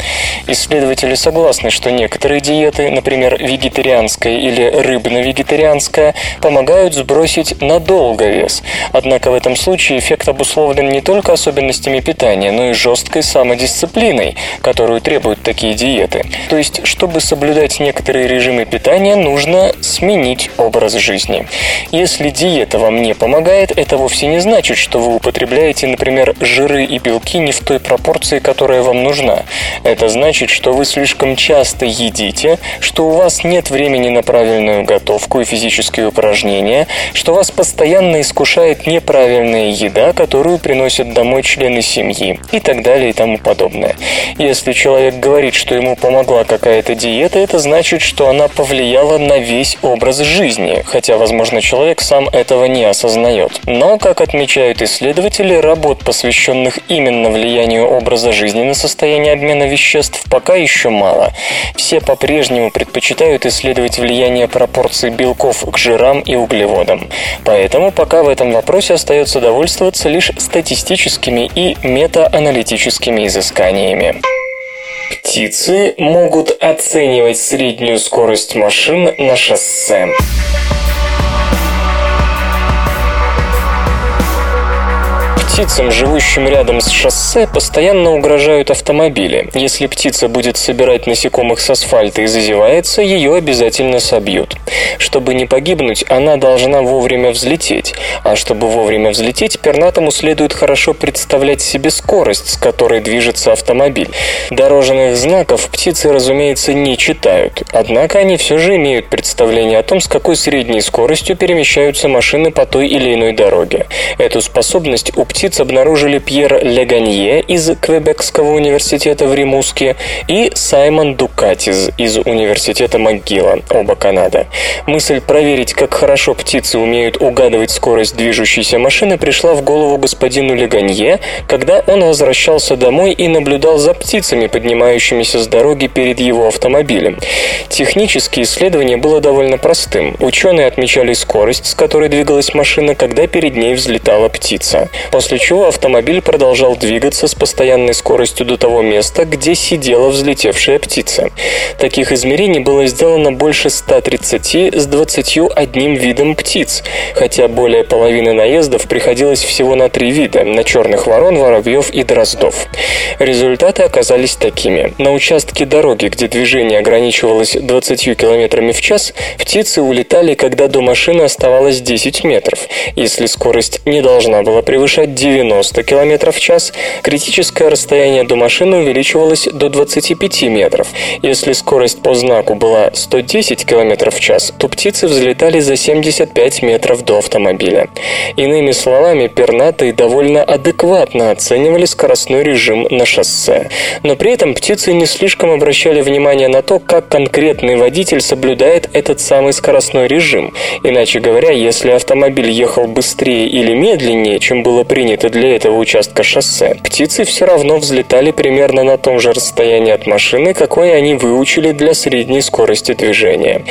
Исследователи согласны, что некоторые диеты, например, вегетарианская или рыбно-вегетарианская, помогают сбросить надолго вес. Однако в этом случае эффект обусловлен не только особенностями питания, но и жесткой самодисциплиной, которую требуют такие диеты. То есть, чтобы соблюдать некоторые режимы питания, нужно сменить образ жизни. Если диета вам не помогает, это вовсе не значит, что вы употребляете, например, жиры и белки не в той пропорции, которая вам нужна. Это значит, что вы слишком часто едите, что у вас нет времени на правильную готовку и физические упражнения, что вас постоянно искушает неправильная еда, которую приносят домой члены семьи и так далее и тому подобное. Если человек говорит, что ему помогла какая-то диета, это значит, что она повлияла на весь образ жизни, хотя, возможно, человек сам этого не осознает. Но, как отмечают исследователи, работ, посвященных именно влиянию образа жизни на состояние обмена веществ, пока еще мало. Все по-прежнему предпочитают исследовать влияние пропорций белков к жирам и углеводам. Поэтому пока в этом вопросе остается довольствоваться лишь статистическими и метааналитическими изысканиями. Птицы могут оценивать среднюю скорость машин на шоссе. Птицам, живущим рядом с шоссе, постоянно угрожают автомобили. Если птица будет собирать насекомых с асфальта и зазевается, ее обязательно собьют. Чтобы не погибнуть, она должна вовремя взлететь. А чтобы вовремя взлететь, пернатому следует хорошо представлять себе скорость, с которой движется автомобиль. Дорожных знаков птицы, разумеется, не читают. Однако они все же имеют представление о том, с какой средней скоростью перемещаются машины по той или иной дороге. Эту способность у птиц обнаружили Пьер Леганье из Квебекского университета в Римуске и Саймон Дукатиз из университета МcГилла, оба Канада. Мысль проверить, как хорошо птицы умеют угадывать скорость движущейся машины, пришла в голову господину Леганье, когда он возвращался домой и наблюдал за птицами, поднимающимися с дороги перед его автомобилем. Технически исследование было довольно простым. Ученые отмечали скорость, с которой двигалась машина, когда перед ней взлетала птица. После чего автомобиль продолжал двигаться с постоянной скоростью до того места, где сидела взлетевшая птица. Таких измерений было сделано больше 130 с 21 видом птиц, хотя более половины наездов приходилось всего на три вида – на черных ворон, воробьев и дроздов. Результаты оказались такими. На участке дороги, где движение ограничивалось 20 км в час, птицы улетали, когда до машины оставалось 10 метров. Если скорость не должна была превышать 90 км в час, критическое расстояние до машины увеличивалось до 25 метров. Если скорость по знаку была 110 км в час, то птицы взлетали за 75 метров до автомобиля. Иными словами, пернатые довольно адекватно оценивали скоростной режим на шоссе. Но при этом птицы не слишком обращали внимание на то, как конкретный водитель соблюдает этот самый скоростной режим. Иначе говоря, если автомобиль ехал быстрее или медленнее, чем было принято для этого участка шоссе, птицы все равно взлетали примерно на том же расстоянии от машины, какое они выучили для средней скорости движения.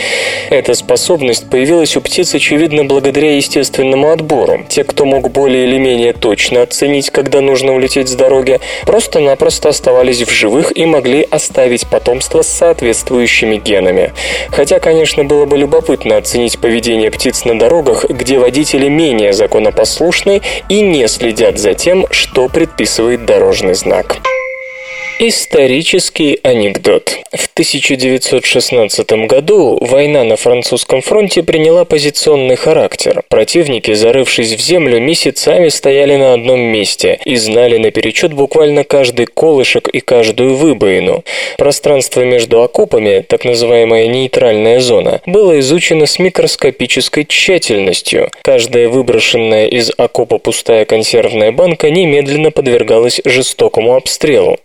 Эта способность появилась у птиц, очевидно, благодаря естественному отбору. Те, кто мог более или менее точно оценить, когда нужно улететь с дороги, просто-напросто оставались в живых и могли оставить потомство с соответствующими генами. Хотя, конечно, было бы любопытно оценить поведение птиц на дорогах, где водители менее законопослушны и не следят за тем, что предписывает дорожный знак. Исторический анекдот. В 1916 году война на французском фронте приняла позиционный характер. Противники, зарывшись в землю, месяцами стояли на одном месте и знали наперечет буквально каждый колышек и каждую выбоину. Пространство между окопами, так называемая нейтральная зона, было изучено с микроскопической тщательностью. Каждая выброшенная из окопа пустая консервная банка немедленно подвергалась жестокому обстрелу.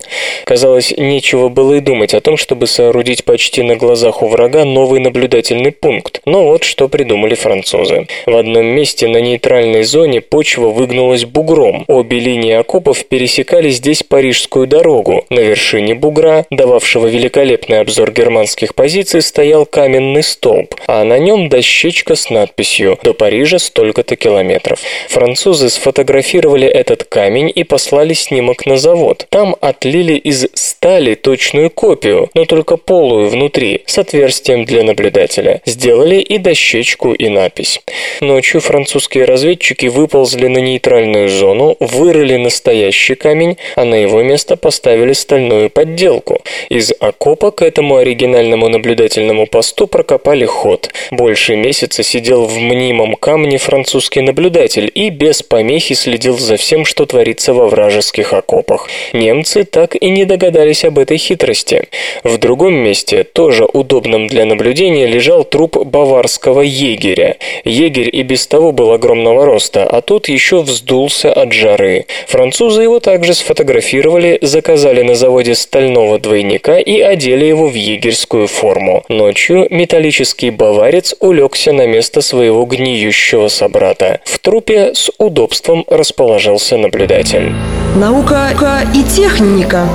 Казалось, нечего было и думать о том, чтобы соорудить почти на глазах у врага новый наблюдательный пункт. Но вот что придумали французы. В одном месте на нейтральной зоне почва выгнулась бугром. Обе линии окопов пересекали здесь Парижскую дорогу. На вершине бугра, дававшего великолепный обзор германских позиций, стоял каменный столб, а на нем дощечка с надписью «До Парижа столько-то километров». Французы сфотографировали этот камень и послали снимок на завод. Там отлили из из стали точную копию, но только полую внутри, с отверстием для наблюдателя. Сделали и дощечку, и напись. Ночью французские разведчики выползли на нейтральную зону, вырыли настоящий камень, а на его место поставили стальную подделку. Из окопа к этому оригинальному наблюдательному посту прокопали ход. Больше месяца сидел в мнимом камне французский наблюдатель и без помехи следил за всем, что творится во вражеских окопах. Немцы так и не догадались об этой хитрости. В другом месте, тоже удобном для наблюдения, лежал труп баварского егеря. Егерь и без того был огромного роста, а тут еще вздулся от жары. Французы его также сфотографировали, заказали на заводе стального двойника и одели его в егерскую форму. Ночью металлический баварец улегся на место своего гниющего собрата. В трупе с удобством расположился наблюдатель. Наука и техника.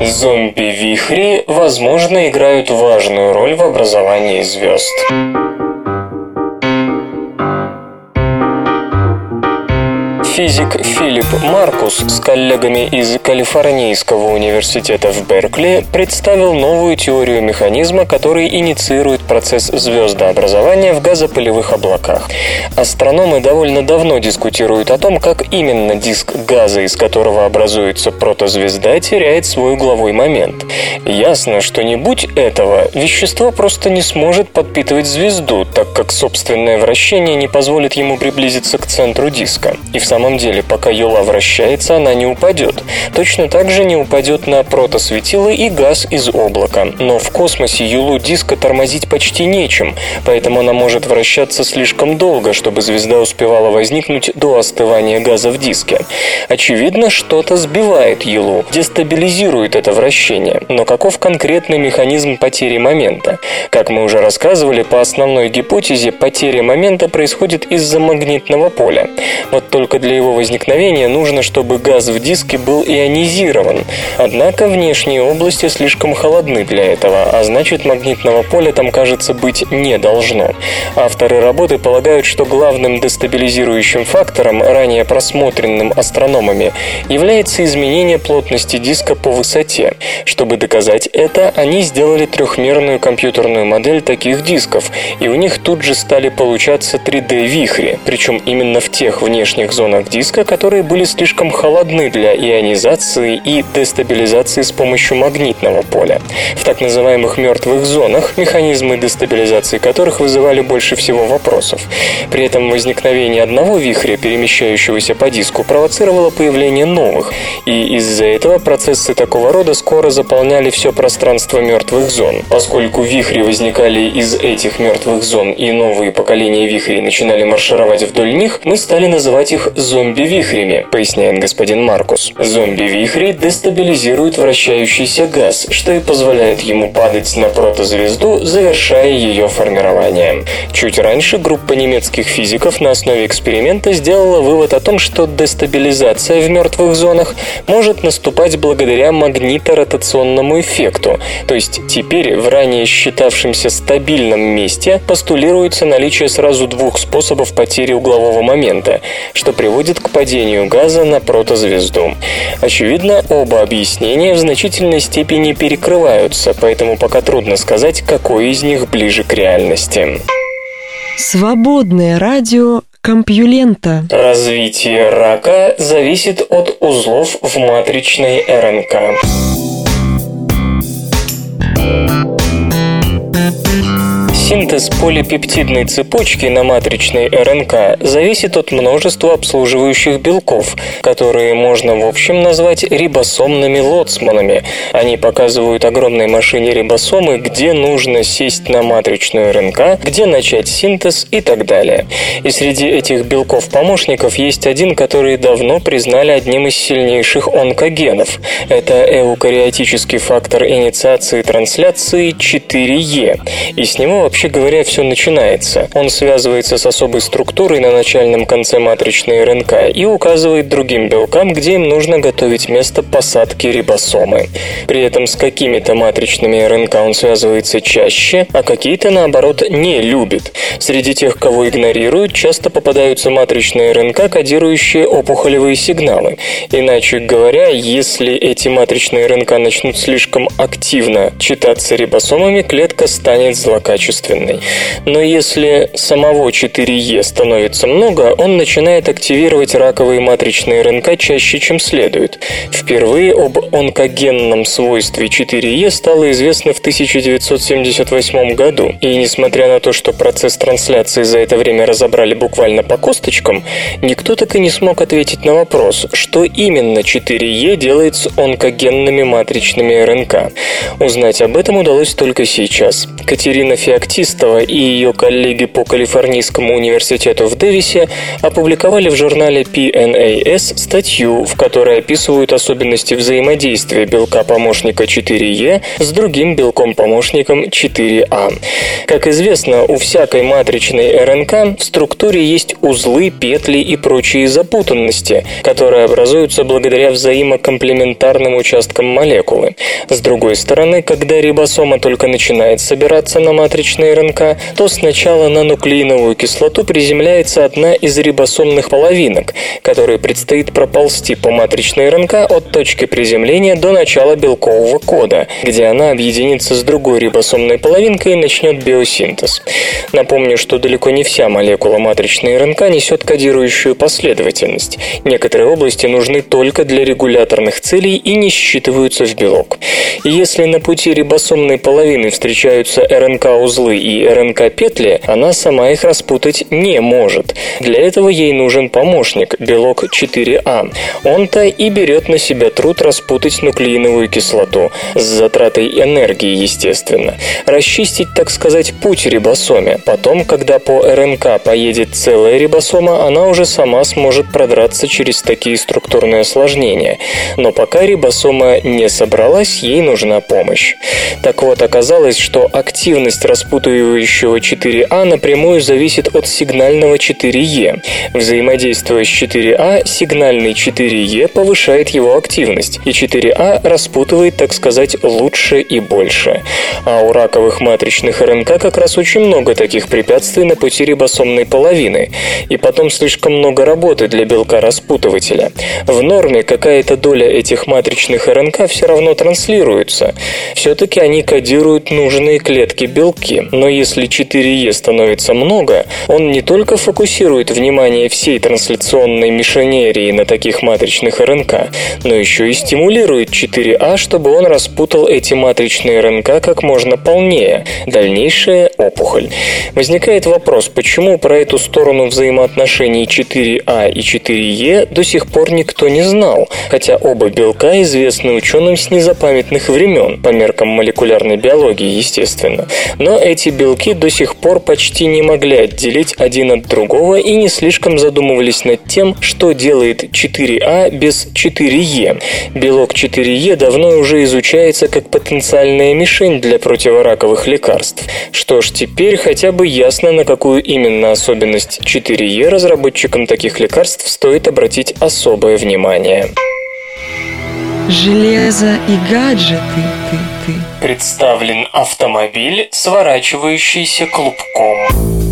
Зомби-вихри, возможно, играют важную роль в образовании звезд. Физик Филипп Маркус с коллегами из Калифорнийского университета в Беркли представил новую теорию механизма, который инициирует процесс звездообразования в газопылевых облаках. Астрономы довольно давно дискутируют о том, как именно диск газа, из которого образуется протозвезда, теряет свой угловой момент. Ясно, что не будь этого, вещество просто не сможет подпитывать звезду, так как собственное вращение не позволит ему приблизиться к центру диска. И в самом деле, пока Юла вращается, она не упадет. Точно так же не упадет на протосветило и газ из облака. Но в космосе Юлу диска тормозить почти нечем, поэтому она может вращаться слишком долго, чтобы звезда успевала возникнуть до остывания газа в диске. Очевидно, что-то сбивает Юлу, дестабилизирует это вращение. Но каков конкретный механизм потери момента? Как мы уже рассказывали, по основной гипотезе потеря момента происходит из-за магнитного поля. Вот только для его возникновения нужно, чтобы газ в диске был ионизирован. Однако внешние области слишком холодны для этого, а значит магнитного поля там, кажется, быть не должно. Авторы работы полагают, что главным дестабилизирующим фактором, ранее просмотренным астрономами, является изменение плотности диска по высоте. Чтобы доказать это, они сделали трехмерную компьютерную модель таких дисков, и у них тут же стали получаться 3D-вихри, причем именно в тех внешних зонах диска, которые были слишком холодны для ионизации и дестабилизации с помощью магнитного поля. В так называемых мертвых зонах, механизмы дестабилизации которых вызывали больше всего вопросов. При этом возникновение одного вихря, перемещающегося по диску, провоцировало появление новых, и из-за этого процессы такого рода скоро заполняли все пространство мертвых зон. Поскольку вихри возникали из этих мертвых зон и новые поколения вихрей начинали маршировать вдоль них, мы стали называть их зомби-вихрями, поясняет господин Маркус. Зомби-вихри дестабилизируют вращающийся газ, что и позволяет ему падать на протозвезду, завершая ее формирование. Чуть раньше группа немецких физиков на основе эксперимента сделала вывод о том, что дестабилизация в мертвых зонах может наступать благодаря магниторотационному эффекту, то есть теперь в ранее считавшемся стабильном месте постулируется наличие сразу двух способов потери углового момента, что приводит к падению газа на протозвезду. Очевидно, оба объяснения в значительной степени перекрываются, поэтому пока трудно сказать, какое из них ближе к реальности. Свободное радио Компьюлента. Развитие рака зависит от узлов в матричной РНК. Синтез полипептидной цепочки на матричной РНК зависит от множества обслуживающих белков, которые можно в общем назвать рибосомными лоцманами. Они показывают огромной машине рибосомы, где нужно сесть на матричную РНК, где начать синтез и так далее. И среди этих белков-помощников есть один, который давно признали одним из сильнейших онкогенов. Это эукариотический фактор инициации трансляции 4Е. И с него вообще Вообще говоря, все начинается. Он связывается с особой структурой на начальном конце матричной РНК и указывает другим белкам, где им нужно готовить место посадки рибосомы. При этом с какими-то матричными РНК он связывается чаще, а какие-то, наоборот, не любит. Среди тех, кого игнорируют, часто попадаются матричные РНК, кодирующие опухолевые сигналы. Иначе говоря, если эти матричные РНК начнут слишком активно читаться рибосомами, клетка станет злокачественной естественной. Но если самого 4Е становится много, он начинает активировать раковые матричные РНК чаще, чем следует. Впервые об онкогенном свойстве 4Е стало известно в 1978 году. И несмотря на то, что процесс трансляции за это время разобрали буквально по косточкам, никто так и не смог ответить на вопрос, что именно 4Е делает с онкогенными матричными РНК. Узнать об этом удалось только сейчас. Катерина Феоктина Батистова и ее коллеги по Калифорнийскому университету в Дэвисе опубликовали в журнале PNAS статью, в которой описывают особенности взаимодействия белка-помощника 4E с другим белком-помощником 4А. Как известно, у всякой матричной РНК в структуре есть узлы, петли и прочие запутанности, которые образуются благодаря взаимокомплементарным участкам молекулы. С другой стороны, когда рибосома только начинает собираться на матричной РНК, то сначала на нуклеиновую кислоту приземляется одна из рибосомных половинок, которой предстоит проползти по матричной РНК от точки приземления до начала белкового кода, где она объединится с другой рибосомной половинкой и начнет биосинтез. Напомню, что далеко не вся молекула матричной РНК несет кодирующую последовательность. Некоторые области нужны только для регуляторных целей и не считываются в белок. Если на пути рибосомной половины встречаются РНК-узлы и РНК-петли, она сама их распутать не может. Для этого ей нужен помощник, белок 4А. Он-то и берет на себя труд распутать нуклеиновую кислоту, с затратой энергии, естественно. Расчистить, так сказать, путь рибосоме. Потом, когда по РНК поедет целая рибосома, она уже сама сможет продраться через такие структурные осложнения. Но пока рибосома не собралась, ей нужна помощь. Так вот, оказалось, что активность распутывающего 4А напрямую зависит от сигнального 4Е. Взаимодействуя с 4А, сигнальный 4Е повышает его активность, и 4А распутывает, так сказать, лучше и больше. А у раковых матричных РНК как раз очень много таких препятствий на пути рибосомной половины, и потом слишком много работы для белка-распутывателя. В норме какая-то доля этих матричных РНК все равно транслируется. Все-таки они кодируют нужные клетки белки, но если 4Е становится много, он не только фокусирует внимание всей трансляционной мишенерии на таких матричных РНК, но еще и стимулирует 4А, чтобы он распутал эти матричные РНК как можно полнее. Дальнейшая опухоль. Возникает вопрос, почему про эту сторону взаимоотношений 4А и 4Е до сих пор никто не знал, хотя оба белка известны ученым с незапамятных времен, по меркам молекулярной биологии, естественно. Но эти белки до сих пор почти не могли отделить один от другого и не слишком задумывались над тем, что делает 4А без 4Е. Белок 4Е давно уже изучается как потенциальная мишень для противораковых лекарств. Что ж, теперь хотя бы ясно, на какую именно особенность 4Е разработчикам таких лекарств стоит обратить особое внимание. Железо и гаджеты, ты, ты. Представлен автомобиль, сворачивающийся клубком.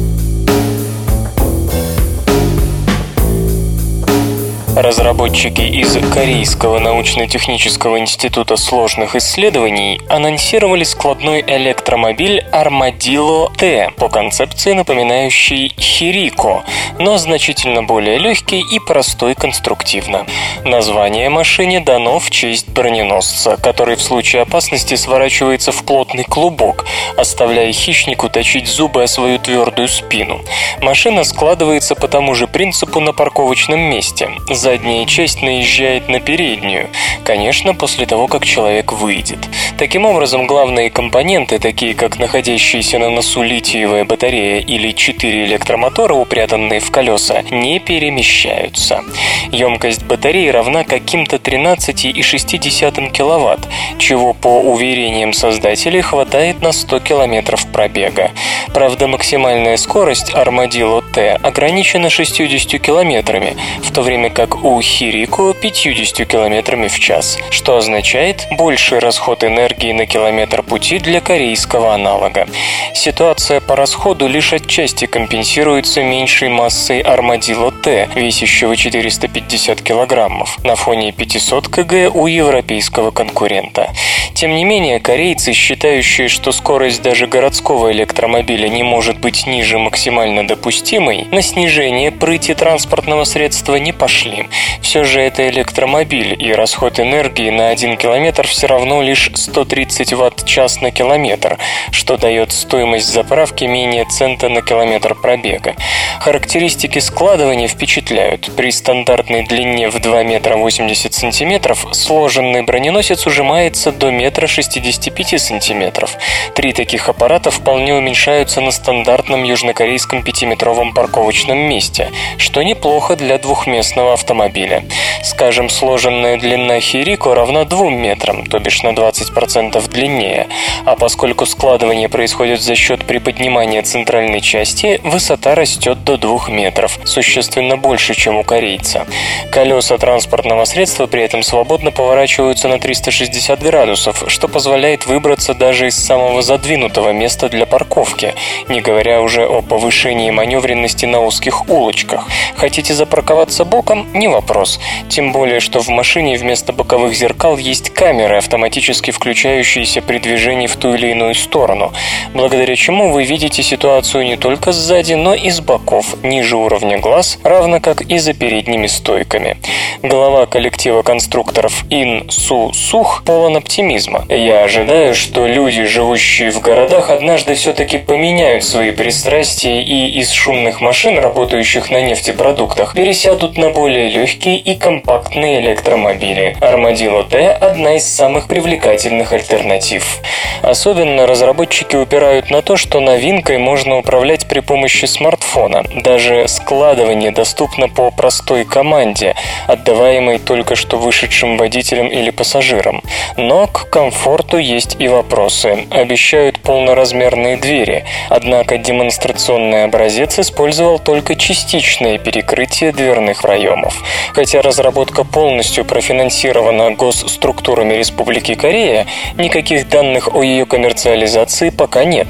Разработчики из Корейского научно-технического института сложных исследований анонсировали складной электромобиль Armadillo T по концепции напоминающей Хирико, но значительно более легкий и простой конструктивно. Название машине дано в честь броненосца, который в случае опасности сворачивается в плотный клубок, оставляя хищнику точить зубы о свою твердую спину. Машина складывается по тому же принципу на парковочном месте – задняя часть наезжает на переднюю, конечно, после того, как человек выйдет. Таким образом, главные компоненты, такие как находящиеся на носу литиевая батарея или четыре электромотора, упрятанные в колеса, не перемещаются. Емкость батареи равна каким-то 13,6 кВт, чего, по уверениям создателей, хватает на 100 км пробега. Правда, максимальная скорость Armadillo T ограничена 60 км, в то время как у Хирико 50 км в час, что означает больший расход энергии на километр пути для корейского аналога. Ситуация по расходу лишь отчасти компенсируется меньшей массой Armadillo T, весящего 450 килограммов, на фоне 500 кг у европейского конкурента. Тем не менее, корейцы, считающие, что скорость даже городского электромобиля не может быть ниже максимально допустимой, на снижение прыти транспортного средства не пошли. Все же это электромобиль, и расход энергии на 1 километр все равно лишь 130 ватт-час на километр, что дает стоимость заправки менее цента на километр пробега. Характеристики складывания впечатляют. При стандартной длине в 2 метра 80 сантиметров сложенный броненосец ужимается до метра 65 сантиметров. Три таких аппарата вполне уменьшаются на стандартном южнокорейском пятиметровом парковочном месте, что неплохо для двухместного автомобиля электромобиля. Скажем, сложенная длина Хирико равна 2 метрам, то бишь на 20% длиннее. А поскольку складывание происходит за счет приподнимания центральной части, высота растет до 2 метров, существенно больше, чем у корейца. Колеса транспортного средства при этом свободно поворачиваются на 360 градусов, что позволяет выбраться даже из самого задвинутого места для парковки, не говоря уже о повышении маневренности на узких улочках. Хотите запарковаться боком? Не вопрос. Тем более, что в машине вместо боковых зеркал есть камеры, автоматически включающиеся при движении в ту или иную сторону, благодаря чему вы видите ситуацию не только сзади, но и с боков, ниже уровня глаз, равно как и за передними стойками. Глава коллектива конструкторов Ин Су Сух полон оптимизма. Я ожидаю, что люди, живущие в городах, однажды все-таки поменяют свои пристрастия и из шумных машин, работающих на нефтепродуктах, пересядут на более легкие и компактные электромобили. Armadillo T – одна из самых привлекательных альтернатив. Особенно разработчики упирают на то, что новинкой можно управлять при помощи смартфона. Даже складывание доступно по простой команде, отдаваемой только что вышедшим водителям или пассажирам. Но к комфорту есть и вопросы. Обещают полноразмерные двери, однако демонстрационный образец использовал только частичное перекрытие дверных проемов. Хотя разработка полностью профинансирована госструктурами Республики Корея, никаких данных о ее коммерциализации пока нет.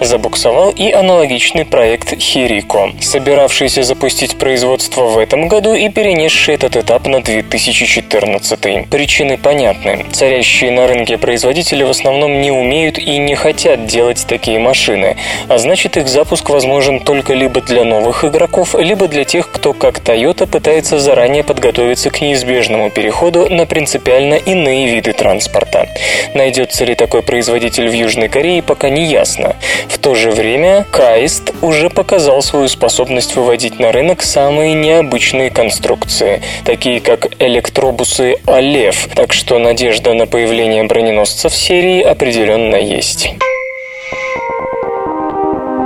Забуксовал и аналогичный проект Хирико, собиравшийся запустить производство в этом году и перенесший этот этап на 2014. Причины понятны. Царящие на рынке производители в основном не умеют и не хотят делать такие машины, а значит их запуск возможен только либо для новых игроков, либо для тех, кто, как Toyota, пытается заранее подготовиться к неизбежному переходу на принципиально иные виды транспорта. Найдется ли такой производитель в Южной Корее, пока не ясно. В то же время Кайст уже показал свою способность выводить на рынок самые необычные конструкции, такие как электробусы Алев, так что надежда на появление броненосца в серии определенно есть.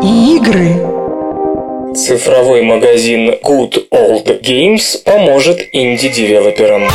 Игры. Цифровой магазин Good Old Games поможет инди-девелоперам.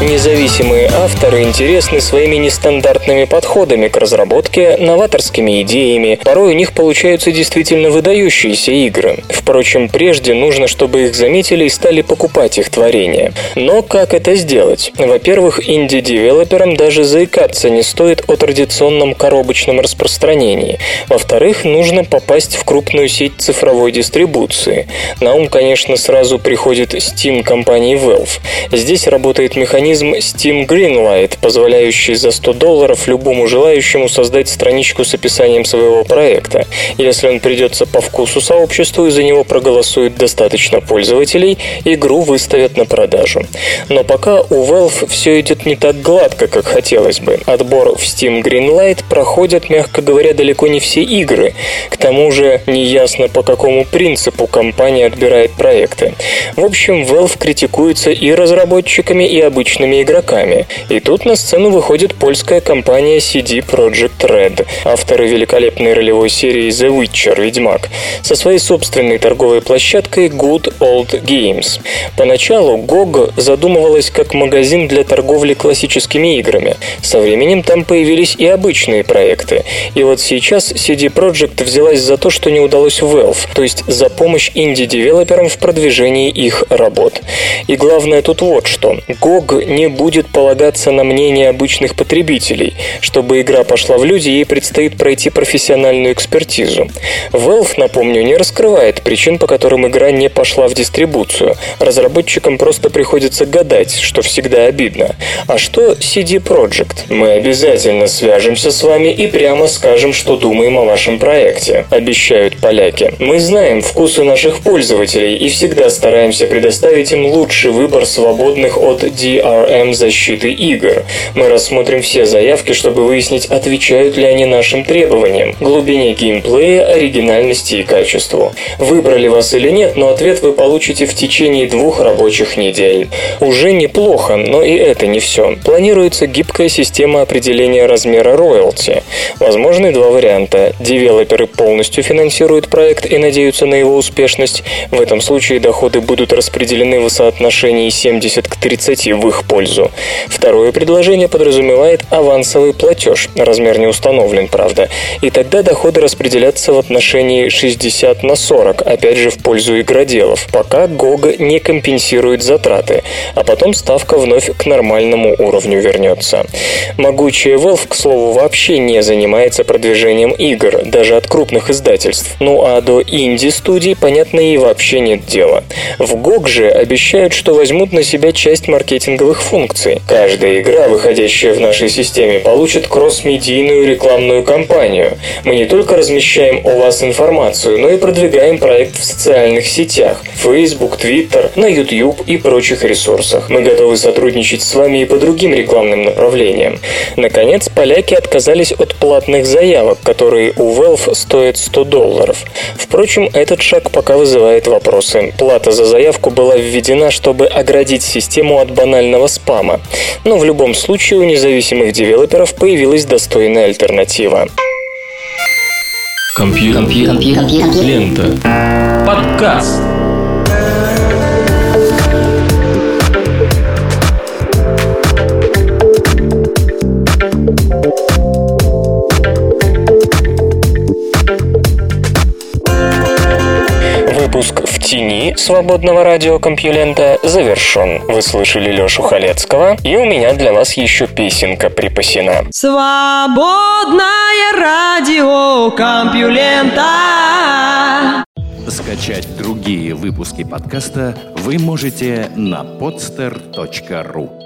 Независимые авторы интересны своими нестандартными подходами к разработке, новаторскими идеями. Порой у них получаются действительно выдающиеся игры. Впрочем, прежде нужно, чтобы их заметили и стали покупать их творения. Но как это сделать? Во-первых, инди-девелоперам даже заикаться не стоит о традиционном коробочном распространении. Во-вторых, нужно попасть в крупную сеть цифровой дистрибуции. На ум, конечно, сразу приходит Steam компании Valve. Здесь работает механизм механизм Steam Greenlight, позволяющий за 100 долларов любому желающему создать страничку с описанием своего проекта. Если он придется по вкусу сообществу и за него проголосует достаточно пользователей, игру выставят на продажу. Но пока у Valve все идет не так гладко, как хотелось бы. Отбор в Steam Greenlight проходят, мягко говоря, далеко не все игры. К тому же неясно, по какому принципу компания отбирает проекты. В общем, Valve критикуется и разработчиками, и обычными обычными игроками. И тут на сцену выходит польская компания CD Projekt Red, авторы великолепной ролевой серии The Witcher, Ведьмак, со своей собственной торговой площадкой Good Old Games. Поначалу GOG задумывалась как магазин для торговли классическими играми. Со временем там появились и обычные проекты. И вот сейчас CD Projekt взялась за то, что не удалось Valve, то есть за помощь инди-девелоперам в продвижении их работ. И главное тут вот что. GOG не будет полагаться на мнение обычных потребителей. Чтобы игра пошла в люди, ей предстоит пройти профессиональную экспертизу. Valve, напомню, не раскрывает причин, по которым игра не пошла в дистрибуцию. Разработчикам просто приходится гадать, что всегда обидно. А что CD Projekt? Мы обязательно свяжемся с вами и прямо скажем, что думаем о вашем проекте, обещают поляки. Мы знаем вкусы наших пользователей и всегда стараемся предоставить им лучший выбор свободных от DR DRM защиты игр. Мы рассмотрим все заявки, чтобы выяснить, отвечают ли они нашим требованиям, глубине геймплея, оригинальности и качеству. Выбрали вас или нет, но ответ вы получите в течение двух рабочих недель. Уже неплохо, но и это не все. Планируется гибкая система определения размера роялти. Возможны два варианта. Девелоперы полностью финансируют проект и надеются на его успешность. В этом случае доходы будут распределены в соотношении 70 к 30 в их пользу. Второе предложение подразумевает авансовый платеж. Размер не установлен, правда. И тогда доходы распределятся в отношении 60 на 40, опять же в пользу игроделов, пока GOG не компенсирует затраты, а потом ставка вновь к нормальному уровню вернется. Могучая Valve, к слову, вообще не занимается продвижением игр, даже от крупных издательств. Ну а до инди-студий, понятно, и вообще нет дела. В GOG же обещают, что возьмут на себя часть маркетинговых функций. Каждая игра, выходящая в нашей системе, получит кросс-медийную рекламную кампанию. Мы не только размещаем о вас информацию, но и продвигаем проект в социальных сетях – Facebook, Twitter, на YouTube и прочих ресурсах. Мы готовы сотрудничать с вами и по другим рекламным направлениям. Наконец, поляки отказались от платных заявок, которые у Valve стоят 100 долларов. Впрочем, этот шаг пока вызывает вопросы. Плата за заявку была введена, чтобы оградить систему от банального спама. Но в любом случае у независимых девелоперов появилась достойная альтернатива. Компьютер. Лента. Подкаст. Выпуск «В тени» свободного радиокомпьюлента завершен. Вы слышали Лешу Халецкого, и у меня для вас еще песенка припасена. Свободное радио Компьюлента. Скачать другие выпуски подкаста вы можете на podster.ru